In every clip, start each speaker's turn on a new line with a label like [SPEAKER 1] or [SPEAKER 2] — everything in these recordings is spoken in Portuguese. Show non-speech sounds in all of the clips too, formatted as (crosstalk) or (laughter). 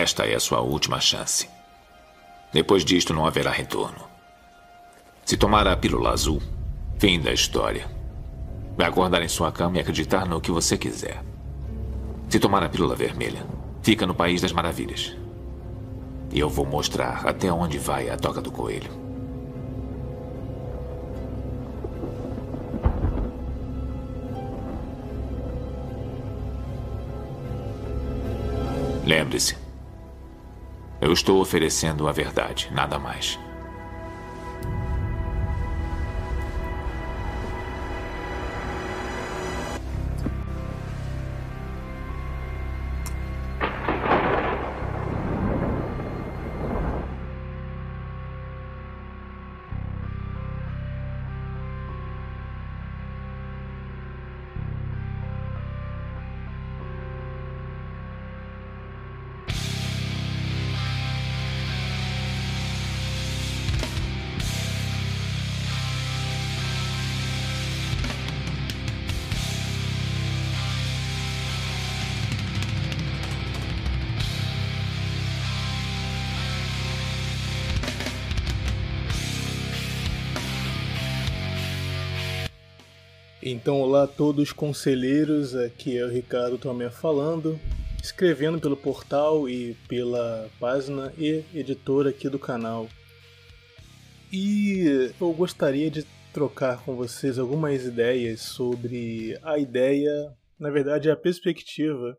[SPEAKER 1] Esta é a sua última chance. Depois disto, não haverá retorno. Se tomar a pílula azul, fim da história. Vai acordar em sua cama e acreditar no que você quiser. Se tomar a pílula vermelha, fica no País das Maravilhas. E eu vou mostrar até onde vai a toca do coelho. Lembre-se, eu estou oferecendo a verdade, nada mais.
[SPEAKER 2] Então, olá a todos conselheiros, aqui é o Ricardo Tomé falando, escrevendo pelo portal e pela página e editora aqui do canal. E eu gostaria de trocar com vocês algumas ideias sobre a ideia, na verdade a perspectiva,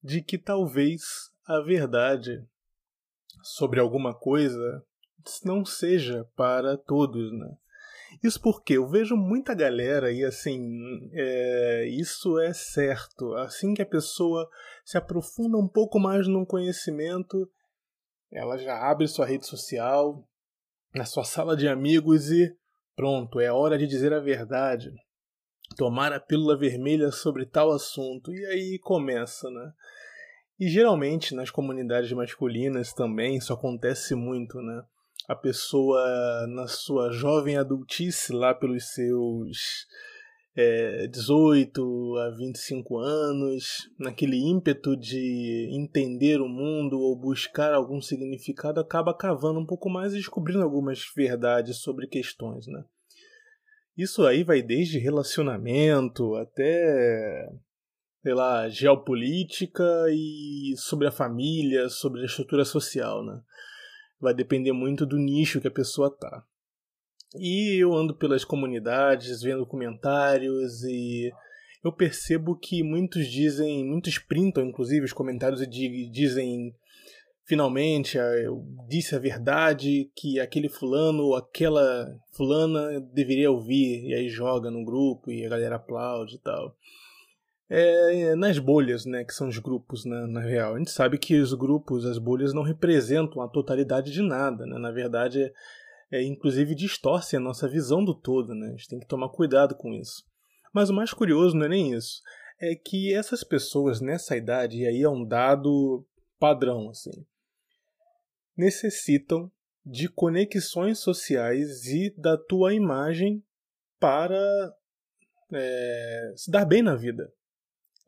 [SPEAKER 2] de que talvez a verdade sobre alguma coisa não seja para todos, né? Isso porque eu vejo muita galera e assim, é, isso é certo. Assim que a pessoa se aprofunda um pouco mais no conhecimento, ela já abre sua rede social, na sua sala de amigos e pronto, é hora de dizer a verdade. Tomar a pílula vermelha sobre tal assunto. E aí começa, né? E geralmente nas comunidades masculinas também isso acontece muito, né? A pessoa na sua jovem adultice, lá pelos seus é, 18 a 25 anos, naquele ímpeto de entender o mundo ou buscar algum significado, acaba cavando um pouco mais e descobrindo algumas verdades sobre questões, né? Isso aí vai desde relacionamento até, sei lá, geopolítica e sobre a família, sobre a estrutura social, né? Vai depender muito do nicho que a pessoa tá. E eu ando pelas comunidades, vendo comentários e eu percebo que muitos dizem, muitos printam inclusive os comentários e dizem finalmente eu disse a verdade que aquele fulano ou aquela fulana deveria ouvir e aí joga no grupo e a galera aplaude e tal é, nas bolhas, né, que são os grupos né, na real. A gente sabe que os grupos, as bolhas, não representam a totalidade de nada. Né? Na verdade, é, inclusive distorcem a nossa visão do todo. Né? A gente tem que tomar cuidado com isso. Mas o mais curioso não é nem isso. É que essas pessoas nessa idade, e aí é um dado padrão, assim, necessitam de conexões sociais e da tua imagem para é, se dar bem na vida.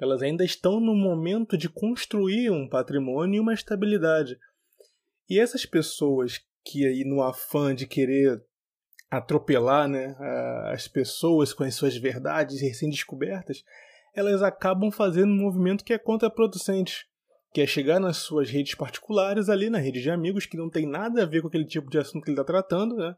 [SPEAKER 2] Elas ainda estão no momento de construir um patrimônio e uma estabilidade. E essas pessoas que aí no afã de querer atropelar né, as pessoas com as suas verdades recém-descobertas, elas acabam fazendo um movimento que é contraproducente, que é chegar nas suas redes particulares, ali na rede de amigos, que não tem nada a ver com aquele tipo de assunto que ele está tratando, né?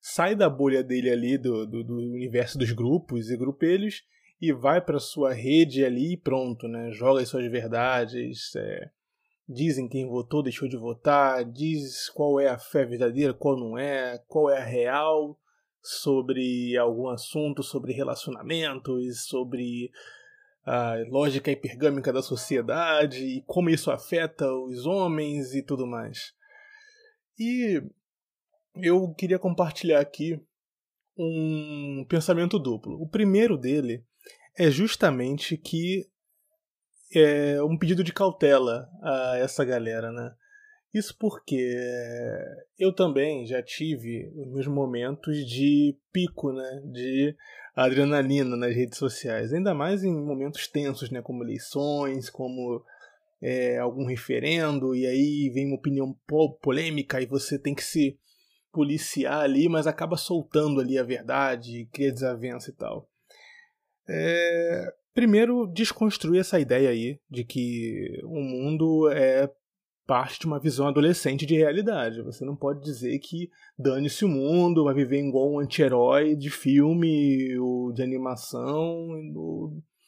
[SPEAKER 2] sai da bolha dele ali, do, do, do universo dos grupos e grupelhos, e vai para sua rede ali e pronto, né? Joga as suas verdades, é, dizem quem votou, deixou de votar, diz qual é a fé verdadeira, qual não é, qual é a real sobre algum assunto, sobre relacionamentos, sobre a lógica hipergâmica da sociedade e como isso afeta os homens e tudo mais. E eu queria compartilhar aqui um pensamento duplo. O primeiro dele é justamente que é um pedido de cautela a essa galera, né? Isso porque eu também já tive os meus momentos de pico, né, de adrenalina nas redes sociais, ainda mais em momentos tensos, né, como eleições, como é, algum referendo e aí vem uma opinião polêmica e você tem que se policiar ali, mas acaba soltando ali a verdade, cria desavença e tal. É, primeiro, desconstruir essa ideia aí de que o mundo é parte de uma visão adolescente de realidade. Você não pode dizer que dane-se o mundo, vai viver igual um anti-herói de filme ou de animação.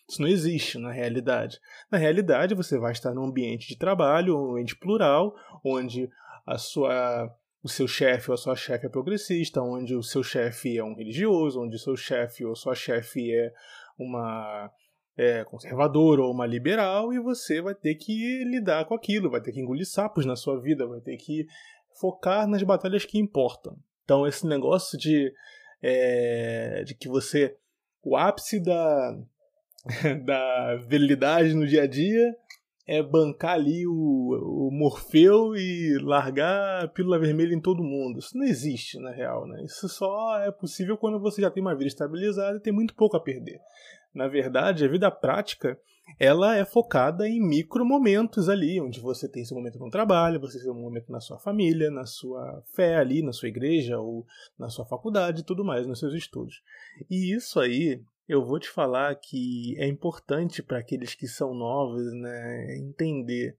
[SPEAKER 2] Isso não existe na realidade. Na realidade, você vai estar num ambiente de trabalho, um ambiente plural, onde a sua o seu chefe ou a sua chefe é progressista, onde o seu chefe é um religioso, onde o seu chefe ou sua chefe é uma é, conservadora ou uma liberal, e você vai ter que lidar com aquilo, vai ter que engolir sapos na sua vida, vai ter que focar nas batalhas que importam. Então, esse negócio de, é, de que você. O ápice da, (laughs) da virilidade no dia a dia é bancar ali o, o Morfeu e largar a pílula vermelha em todo mundo. Isso não existe, na real, né? Isso só é possível quando você já tem uma vida estabilizada e tem muito pouco a perder. Na verdade, a vida prática, ela é focada em micro momentos ali, onde você tem seu momento no trabalho, você tem seu momento na sua família, na sua fé ali, na sua igreja ou na sua faculdade e tudo mais, nos seus estudos. E isso aí eu vou te falar que é importante para aqueles que são novos, né, entender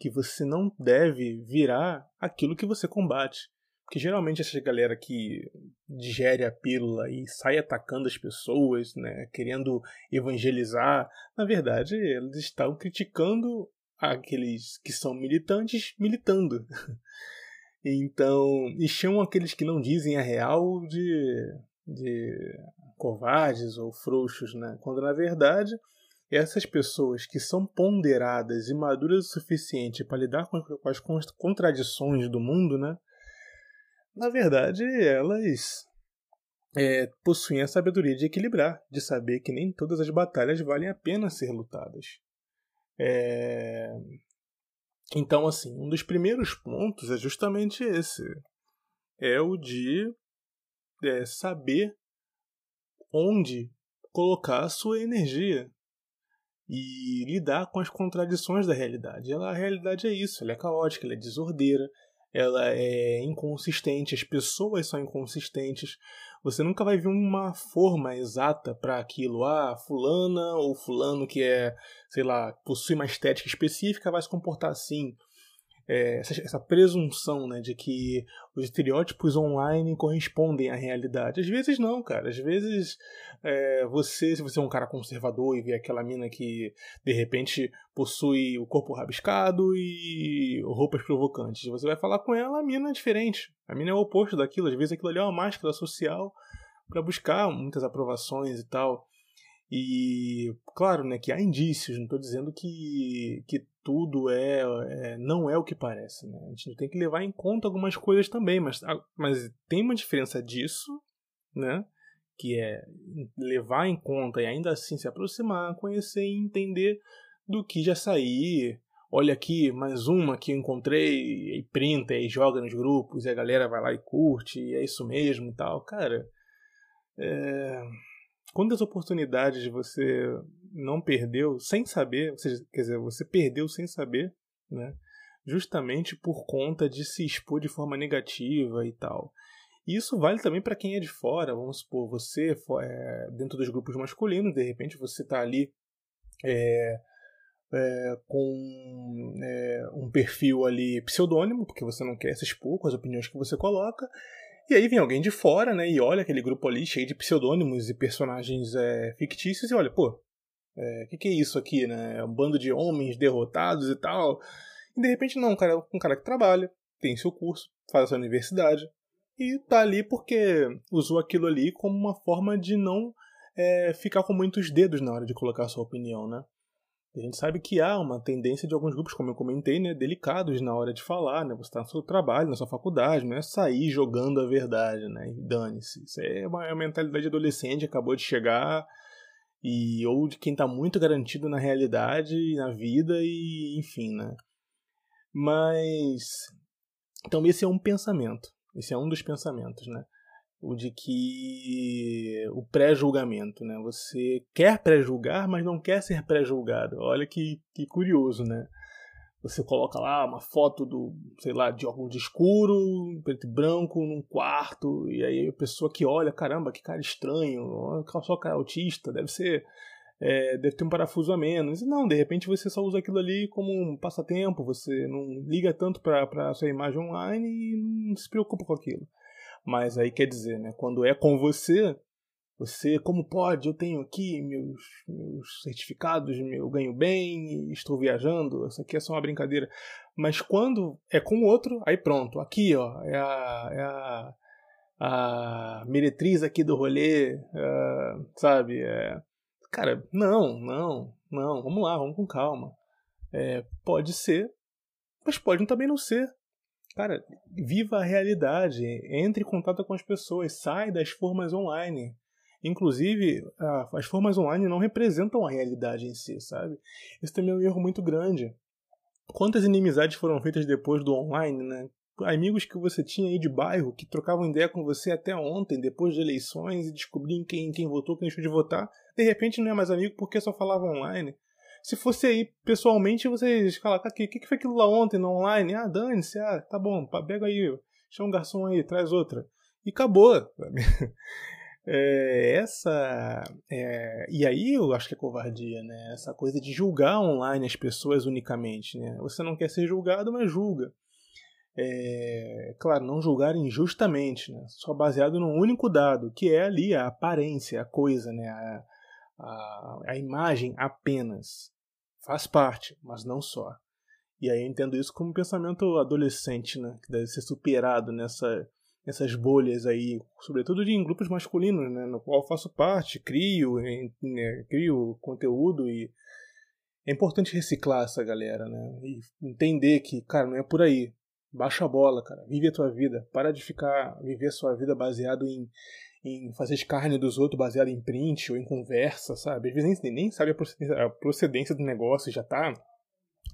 [SPEAKER 2] que você não deve virar aquilo que você combate. Porque geralmente essa galera que digere a pílula e sai atacando as pessoas, né, querendo evangelizar, na verdade, eles estão criticando aqueles que são militantes militando. (laughs) então, e chamam aqueles que não dizem a real de, de covardes ou frouxos, né? Quando na verdade essas pessoas que são ponderadas e maduras o suficiente para lidar com as contradições do mundo, né? Na verdade, elas é, possuem a sabedoria de equilibrar, de saber que nem todas as batalhas valem a pena ser lutadas. É... Então, assim, um dos primeiros pontos é justamente esse: é o de é, saber onde colocar a sua energia e lidar com as contradições da realidade. Ela, a realidade é isso, ela é caótica, ela é desordeira, ela é inconsistente, as pessoas são inconsistentes. Você nunca vai ver uma forma exata para aquilo. Ah, fulana ou fulano que é, sei lá, possui uma estética específica vai se comportar assim é, essa, essa, presunção né, de que os estereótipos online correspondem à realidade. Às vezes não, cara. Às vezes é, você, se você é um cara conservador e vê aquela mina que de repente possui o corpo rabiscado e roupas provocantes, você vai falar com ela, a mina é diferente. A mina é o oposto daquilo. Às vezes aquilo ali é uma máscara social para buscar muitas aprovações e tal. E claro, né, que há indícios, não estou dizendo que, que tudo é, é, não é o que parece. Né? A gente tem que levar em conta algumas coisas também, mas, mas tem uma diferença disso, né? que é levar em conta e ainda assim se aproximar, conhecer e entender do que já sair. Olha aqui, mais uma que eu encontrei, e printa e joga nos grupos, e a galera vai lá e curte, e é isso mesmo e tal. Cara, é quantas oportunidades você não perdeu sem saber, seja, quer dizer, você perdeu sem saber, né? Justamente por conta de se expor de forma negativa e tal. E isso vale também para quem é de fora. Vamos supor, você é, dentro dos grupos masculinos, de repente você está ali é, é, com é, um perfil ali pseudônimo, porque você não quer se expor com as opiniões que você coloca, e aí vem alguém de fora, né, e olha aquele grupo ali cheio de pseudônimos e personagens é, fictícios e olha, pô, o é, que, que é isso aqui, né? É um bando de homens derrotados e tal. E de repente não, um cara, um cara que trabalha, tem seu curso, faz a sua universidade e tá ali porque usou aquilo ali como uma forma de não é, ficar com muitos dedos na hora de colocar sua opinião, né? A gente sabe que há uma tendência de alguns grupos, como eu comentei, né, delicados na hora de falar, né? Você está no seu trabalho, na sua faculdade, não é sair jogando a verdade, né? dane-se. Isso é uma, é uma mentalidade adolescente, acabou de chegar, e ou de quem está muito garantido na realidade, na vida, e enfim, né? Mas. Então, esse é um pensamento. Esse é um dos pensamentos, né? O de que o pré-julgamento, né? Você quer pré-julgar, mas não quer ser pré-julgado. Olha que, que curioso, né? Você coloca lá uma foto do, sei lá, de óculos escuro, preto e branco, num quarto, e aí a pessoa que olha, caramba, que cara estranho, só cara autista, deve ser. É, deve ter um parafuso a menos. Não, de repente você só usa aquilo ali como um passatempo, você não liga tanto para a sua imagem online e não se preocupa com aquilo. Mas aí quer dizer, né, quando é com você, você, como pode? Eu tenho aqui meus, meus certificados, eu ganho bem, estou viajando. Isso aqui é só uma brincadeira. Mas quando é com o outro, aí pronto. Aqui, ó, é a, é a, a meretriz aqui do rolê, é, sabe? É, cara, não, não, não. Vamos lá, vamos com calma. É, pode ser, mas pode também não ser. Cara, viva a realidade, entre em contato com as pessoas, sai das formas online. Inclusive, as formas online não representam a realidade em si, sabe? Isso também é um erro muito grande. Quantas inimizades foram feitas depois do online, né? Amigos que você tinha aí de bairro, que trocavam ideia com você até ontem, depois de eleições, e descobriam quem, quem votou, quem deixou de votar, de repente não é mais amigo porque só falava online. Se fosse aí pessoalmente, vocês falam, o que, que foi aquilo lá ontem no online? Ah, dane-se, ah, tá bom, pega aí, chama um garçom aí, traz outra. E acabou? (laughs) É, essa. É, e aí eu acho que é covardia, né? Essa coisa de julgar online as pessoas unicamente, né? Você não quer ser julgado, mas julga. É, claro, não julgar injustamente, né? Só baseado num único dado, que é ali a aparência, a coisa, né? A, a, a imagem apenas. Faz parte, mas não só. E aí eu entendo isso como um pensamento adolescente, né? Que deve ser superado nessa essas bolhas aí, sobretudo em grupos masculinos, né, no qual faço parte, crio, né, crio conteúdo e é importante reciclar essa galera, né, e entender que, cara, não é por aí. Baixa a bola, cara. Vive a tua vida. Para de ficar viver a sua vida baseado em, em fazer escárnio dos outros, baseado em print ou em conversa, sabe? Às vezes nem, nem sabe a procedência, a procedência do negócio, já tá,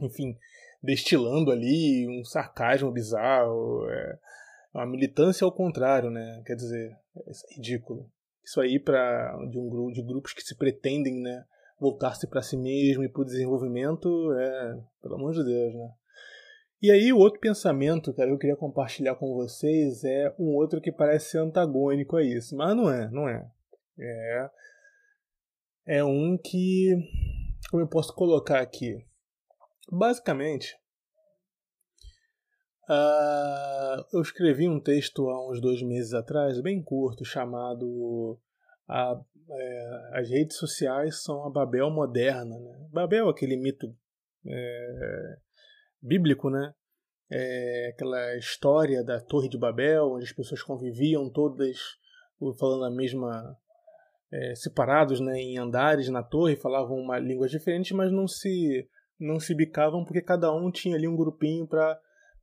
[SPEAKER 2] enfim, destilando ali um sarcasmo bizarro. É a militância ao contrário, né? Quer dizer, é ridículo. Isso aí para de um grupo de grupos que se pretendem, né, voltar-se para si mesmo e para o desenvolvimento, é, pelo amor de Deus, né? E aí o outro pensamento, cara, que eu queria compartilhar com vocês é um outro que parece ser antagônico a isso, mas não é, não é. É é um que como eu posso colocar aqui? Basicamente, Uh, eu escrevi um texto há uns dois meses atrás, bem curto, chamado a, é, As redes sociais são a Babel moderna. Né? Babel, aquele mito é, bíblico, né? É, aquela história da Torre de Babel, onde as pessoas conviviam todas falando a mesma. É, separados né, em andares na torre, falavam uma língua diferente, mas não se, não se bicavam porque cada um tinha ali um grupinho para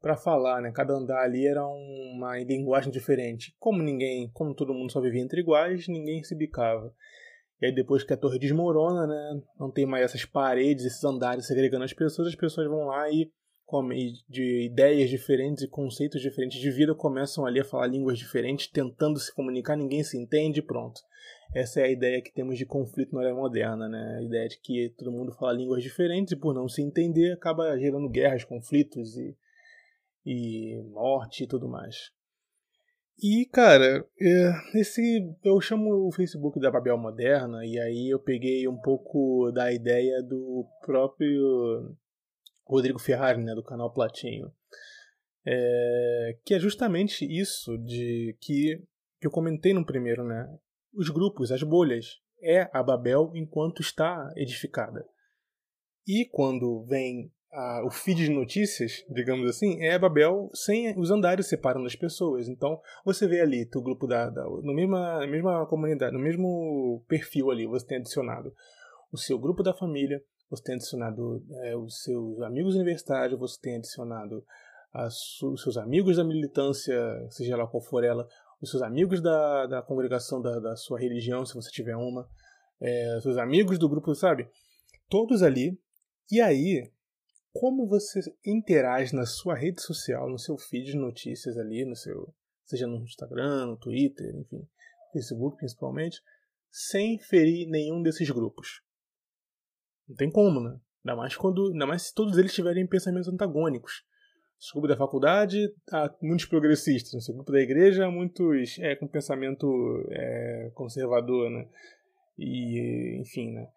[SPEAKER 2] para falar, né? Cada andar ali era uma linguagem diferente. Como ninguém, como todo mundo só vivia entre iguais, ninguém se bicava. E aí depois que a torre desmorona, né? Não tem mais essas paredes, esses andares segregando as pessoas, as pessoas vão lá e de ideias diferentes e conceitos diferentes de vida começam ali a falar línguas diferentes, tentando se comunicar, ninguém se entende, pronto. Essa é a ideia que temos de conflito na era moderna, né? A ideia de que todo mundo fala línguas diferentes e por não se entender acaba gerando guerras, conflitos e e morte e tudo mais. E, cara, é, esse eu chamo o Facebook da Babel Moderna, e aí eu peguei um pouco da ideia do próprio Rodrigo Ferrari, né, do canal Platinho. É, que é justamente isso de que, que eu comentei no primeiro, né? Os grupos, as bolhas, é a Babel enquanto está edificada. E quando vem a, o feed de notícias, digamos assim, é a Babel sem os andares separando as pessoas. Então, você vê ali o grupo da, da no mesma, mesma comunidade, no mesmo perfil ali, você tem adicionado o seu grupo da família, você tem adicionado é, os seus amigos universitários, você tem adicionado os seus amigos da militância, seja lá qual for ela, os seus amigos da, da congregação da, da sua religião, se você tiver uma, é, seus amigos do grupo, sabe? Todos ali. E aí, como você interage na sua rede social, no seu feed de notícias ali, no seu, seja no Instagram, no Twitter, enfim, Facebook principalmente, sem ferir nenhum desses grupos. Não tem como, né? Ainda mais quando. Ainda mais se todos eles tiverem pensamentos antagônicos. No grupo da faculdade, há muitos progressistas. No seu grupo da igreja, muitos é, com pensamento é, conservador, né? E, enfim, né?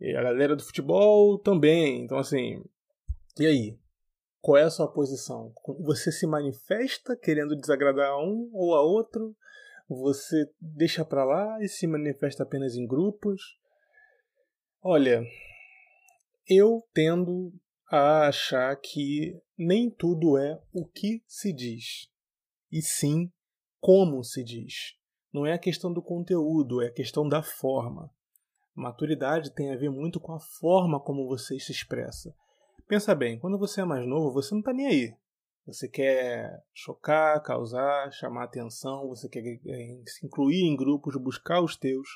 [SPEAKER 2] E a galera do futebol também. Então, assim. E aí? Qual é a sua posição? Você se manifesta querendo desagradar a um ou a outro? Você deixa pra lá e se manifesta apenas em grupos? Olha, eu tendo a achar que nem tudo é o que se diz, e sim como se diz. Não é a questão do conteúdo, é a questão da forma. Maturidade tem a ver muito com a forma como você se expressa. Pensa bem, quando você é mais novo, você não está nem aí. Você quer chocar, causar, chamar atenção, você quer eh, se incluir em grupos, buscar os teus.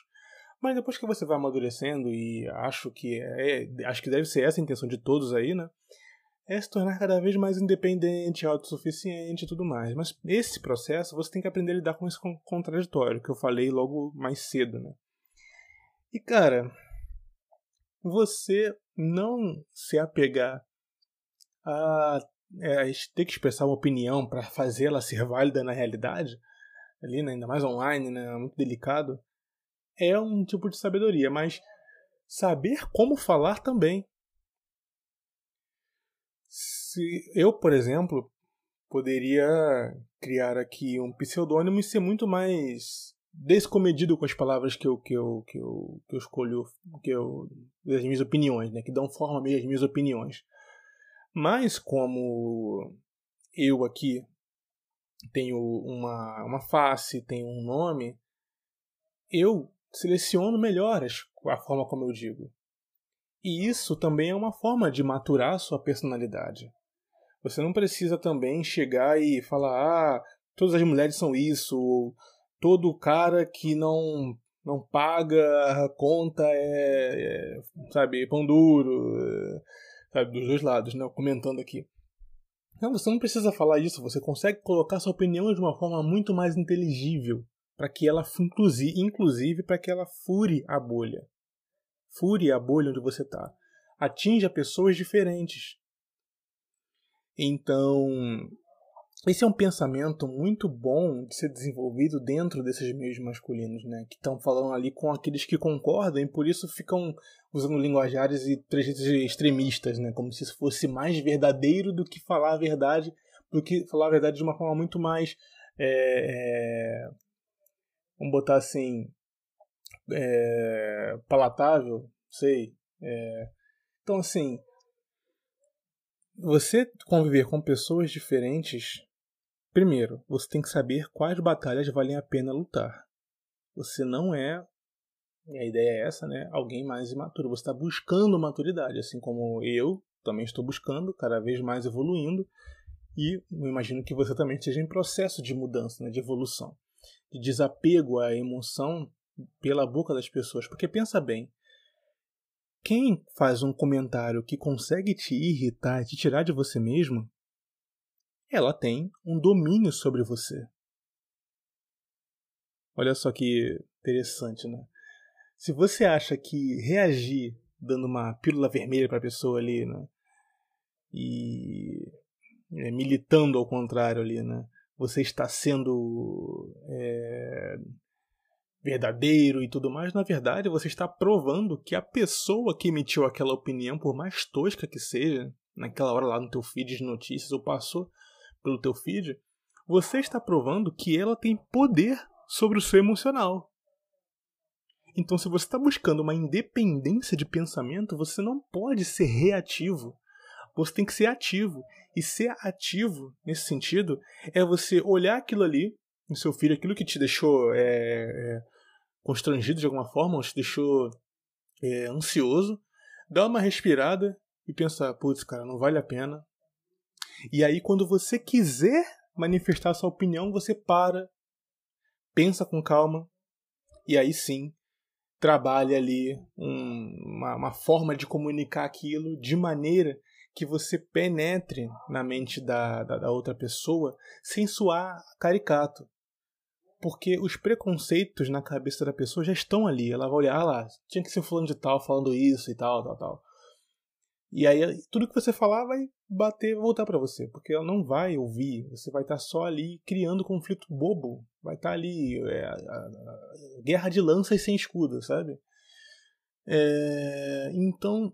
[SPEAKER 2] Mas depois que você vai amadurecendo e acho que é, acho que deve ser essa a intenção de todos aí, né? É se tornar cada vez mais independente, autossuficiente e tudo mais. Mas esse processo você tem que aprender a lidar com esse contraditório que eu falei logo mais cedo, né? E cara, você não se apegar a, é, ter que expressar uma opinião para fazê-la ser válida na realidade, ali, né, ainda mais online, né, muito delicado, é um tipo de sabedoria, mas saber como falar também. Se eu, por exemplo, poderia criar aqui um pseudônimo e ser muito mais descomedido com as palavras que eu, que eu, que eu, que eu escolho, que eu, das minhas opiniões, né, que dão forma meio às minhas opiniões. Mas como eu aqui tenho uma, uma face, tenho um nome, eu seleciono melhor a forma como eu digo. E isso também é uma forma de maturar sua personalidade. Você não precisa também chegar e falar, ah, todas as mulheres são isso, ou todo cara que não não paga a conta é, é sabe, pão duro, é, sabe, dos dois lados, né, comentando aqui. Não, você não precisa falar isso, você consegue colocar sua opinião de uma forma muito mais inteligível, para que ela, inclusive, para que ela fure a bolha. Fure a bolha onde você está. Atinja pessoas diferentes. Então, esse é um pensamento muito bom de ser desenvolvido dentro desses meios masculinos, né? Que estão falando ali com aqueles que concordam e por isso ficam usando linguajares e trejeitos extremistas, né? Como se isso fosse mais verdadeiro do que falar a verdade, do que falar a verdade de uma forma muito mais. É, é, vamos botar assim. É, palatável, sei. É, então, assim. Você conviver com pessoas diferentes Primeiro, você tem que saber quais batalhas valem a pena lutar. Você não é, a ideia é essa, né? Alguém mais imaturo. Você está buscando maturidade, assim como eu também estou buscando, cada vez mais evoluindo. E eu imagino que você também esteja em processo de mudança, né? de evolução, de desapego à emoção pela boca das pessoas. Porque pensa bem, quem faz um comentário que consegue te irritar te tirar de você mesmo ela tem um domínio sobre você. Olha só que interessante, né? Se você acha que reagir dando uma pílula vermelha para a pessoa ali, né? E é, militando ao contrário ali, né? Você está sendo é, verdadeiro e tudo mais, na verdade você está provando que a pessoa que emitiu aquela opinião, por mais tosca que seja, naquela hora lá no teu feed de notícias ou passou, pelo teu feed, você está provando que ela tem poder sobre o seu emocional. Então, se você está buscando uma independência de pensamento, você não pode ser reativo. Você tem que ser ativo. E ser ativo, nesse sentido, é você olhar aquilo ali, no seu filho, aquilo que te deixou é, é, constrangido de alguma forma, ou te deixou é, ansioso, dar uma respirada e pensar: putz, cara, não vale a pena, e aí, quando você quiser manifestar sua opinião, você para, pensa com calma, e aí sim trabalha ali um, uma, uma forma de comunicar aquilo de maneira que você penetre na mente da, da, da, outra pessoa sem soar caricato. Porque os preconceitos na cabeça da pessoa já estão ali. Ela vai olhar ah lá, tinha que ser fulano de tal falando isso e tal, tal, tal. E aí tudo que você falar vai bater, voltar para você, porque ela não vai ouvir. Você vai estar tá só ali criando conflito bobo. Vai estar tá ali é, a, a, a guerra de lanças sem escudo, sabe? É, então,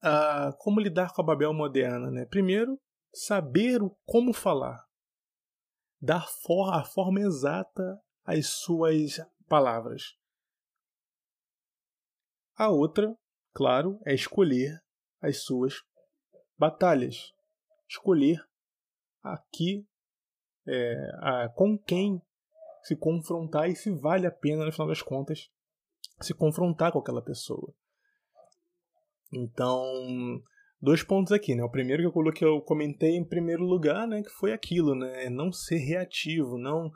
[SPEAKER 2] a, como lidar com a Babel moderna, né? Primeiro, saber o como falar, dar for, a forma exata às suas palavras. A outra, claro, é escolher as suas batalhas. Escolher aqui é, a, com quem se confrontar e se vale a pena, no final das contas, se confrontar com aquela pessoa. Então, dois pontos aqui, né? O primeiro que eu coloquei, eu comentei em primeiro lugar, né? Que foi aquilo, né? Não ser reativo, não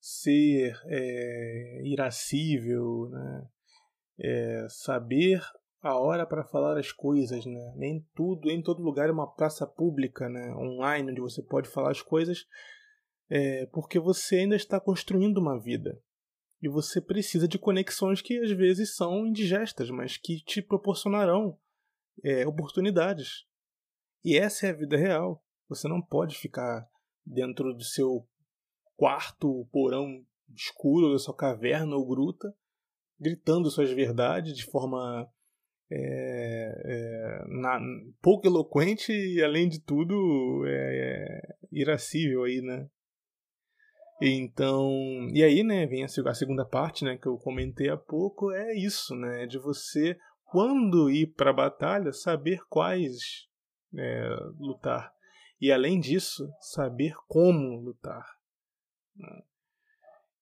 [SPEAKER 2] ser é, irascível, né? É, saber a hora para falar as coisas, né? Nem tudo, em todo lugar é uma praça pública, né? Online, onde você pode falar as coisas, é, porque você ainda está construindo uma vida. E você precisa de conexões que às vezes são indigestas, mas que te proporcionarão é, oportunidades. E essa é a vida real. Você não pode ficar dentro do seu quarto, porão escuro, da sua caverna ou gruta, gritando suas verdades de forma é, é, na, pouco eloquente e, além de tudo, é, é irascível aí, né? Então, e aí, né, vem a, segunda parte, né, que eu comentei há pouco, é isso, né, de você, quando ir para a batalha, saber quais é, lutar. E além disso, saber como lutar. Né?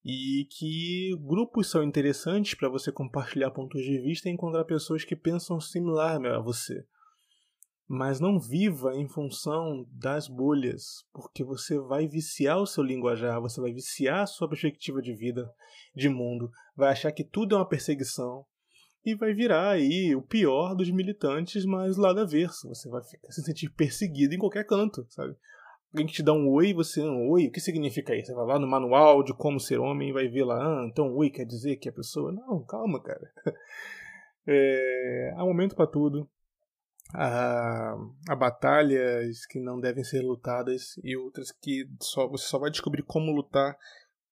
[SPEAKER 2] e que grupos são interessantes para você compartilhar pontos de vista e encontrar pessoas que pensam similar a você. Mas não viva em função das bolhas, porque você vai viciar o seu linguajar, você vai viciar a sua perspectiva de vida, de mundo, vai achar que tudo é uma perseguição e vai virar aí o pior dos militantes, mas lá da verso. Você vai ficar, se sentir perseguido em qualquer canto, sabe? alguém que te dá um oi, você, um oi, o que significa isso? Você vai lá no manual de como ser homem e vai ver lá, ah, então oi quer dizer que a pessoa. Não, calma, cara. (laughs) É, há momento para tudo. Há, há batalhas que não devem ser lutadas e outras que só, você só vai descobrir como lutar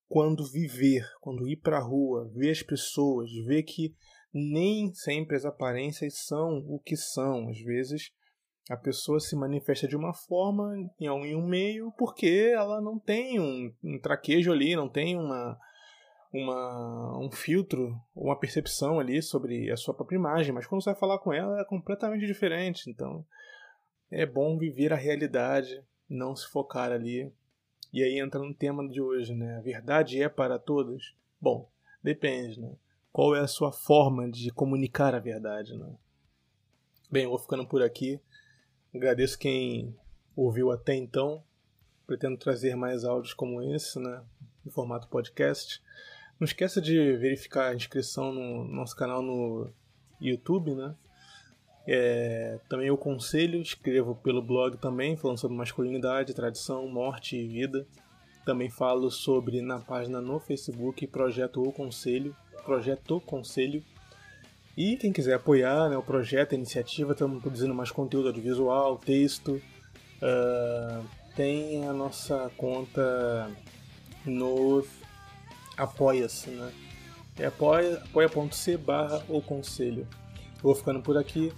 [SPEAKER 2] quando viver, quando ir para a rua, ver as pessoas, ver que nem sempre as aparências são o que são. Às vezes a pessoa se manifesta de uma forma em um meio porque ela não tem um, um traquejo ali, não tem uma, uma, um filtro, uma percepção ali sobre a sua própria imagem, mas quando você vai falar com ela é completamente diferente. Então é bom viver a realidade, não se focar ali. E aí entra no tema de hoje, né? A verdade é para todos? Bom, depende, né? Qual é a sua forma de comunicar a verdade, né? Bem, eu vou ficando por aqui. Agradeço quem ouviu até então. Pretendo trazer mais áudios como esse, né, em formato podcast. Não esqueça de verificar a inscrição no nosso canal no YouTube, né? É, também o conselho, escrevo pelo blog também, falando sobre masculinidade, tradição, morte e vida. Também falo sobre na página no Facebook Projeto O Conselho, Projeto Conselho, e quem quiser apoiar né, o projeto, a iniciativa, estamos produzindo mais conteúdo audiovisual, texto. Uh, tem a nossa conta no Apoia-se, né? É apoia barra o conselho. Vou ficando por aqui.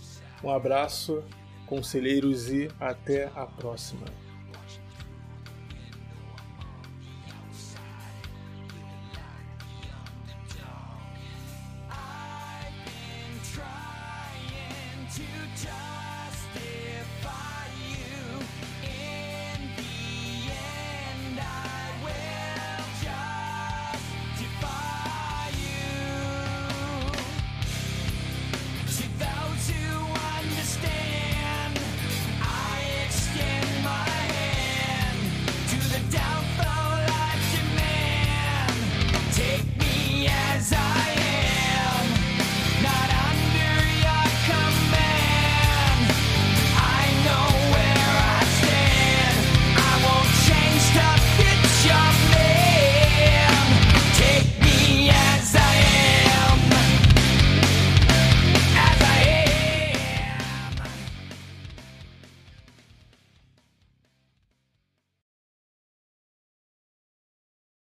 [SPEAKER 2] Um abraço, conselheiros, e até a próxima.